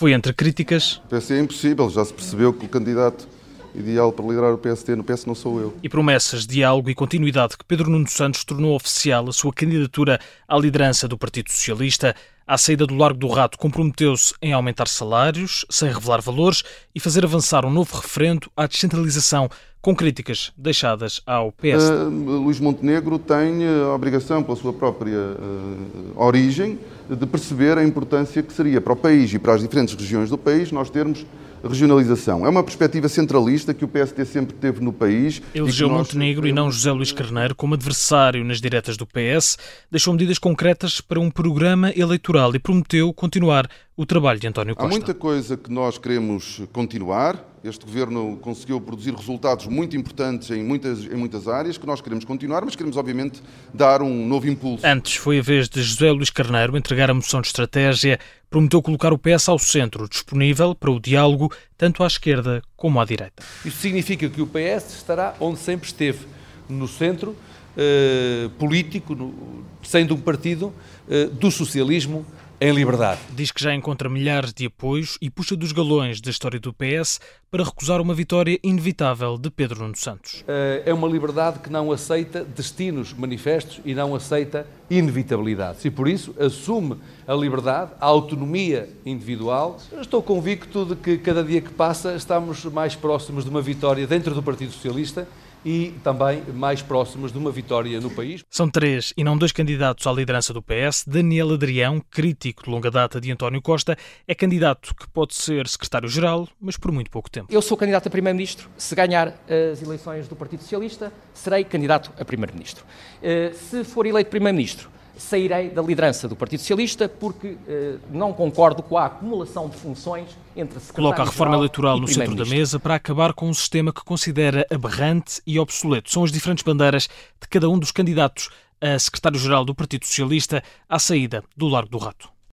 Foi entre críticas. O PS é impossível, já se percebeu que o candidato ideal para liderar o PST no PS não sou eu. E promessas, diálogo e continuidade que Pedro Nuno Santos tornou oficial a sua candidatura à liderança do Partido Socialista. À saída do Largo do Rato, comprometeu-se em aumentar salários, sem revelar valores, e fazer avançar um novo referendo à descentralização, com críticas deixadas ao PS. Uh, Luís Montenegro tem a obrigação, pela sua própria uh, origem, de perceber a importância que seria para o país e para as diferentes regiões do país nós termos regionalização. É uma perspectiva centralista que o PSD sempre teve no país. Elegeu nós... Montenegro e não José Luís Carneiro como adversário nas diretas do PS, deixou medidas concretas para um programa eleitoral e prometeu continuar o trabalho de António Costa. Há muita coisa que nós queremos continuar. Este governo conseguiu produzir resultados muito importantes em muitas, em muitas áreas que nós queremos continuar, mas queremos, obviamente, dar um novo impulso. Antes foi a vez de José Luís Carneiro entregar a moção de estratégia, prometeu colocar o PS ao centro, disponível para o diálogo tanto à esquerda como à direita. Isso significa que o PS estará onde sempre esteve, no centro eh, político, no, sendo um partido eh, do socialismo em liberdade. Diz que já encontra milhares de apoios e puxa dos galões da história do PS para recusar uma vitória inevitável de Pedro Nuno Santos. Eh, é uma liberdade que não aceita destinos manifestos e não aceita inevitabilidades. E por isso assume a liberdade, a autonomia individual. Estou convicto de que cada dia que passa estamos mais próximos de uma vitória dentro do Partido Socialista e também mais próximas de uma vitória no país. São três e não dois candidatos à liderança do PS. Daniel Adrião, crítico de longa data de António Costa, é candidato que pode ser secretário-geral, mas por muito pouco tempo. Eu sou candidato a primeiro-ministro. Se ganhar as eleições do Partido Socialista, serei candidato a primeiro-ministro. Eh, se for eleito primeiro-ministro, sairei da liderança do Partido Socialista porque eh, não concordo com a acumulação de funções entre Coloca a reforma eleitoral no centro da mesa para acabar com um sistema que considera aberrante e obsoleto. São as diferentes bandeiras de cada um dos candidatos a secretário-geral do Partido Socialista à saída do Largo do Rato.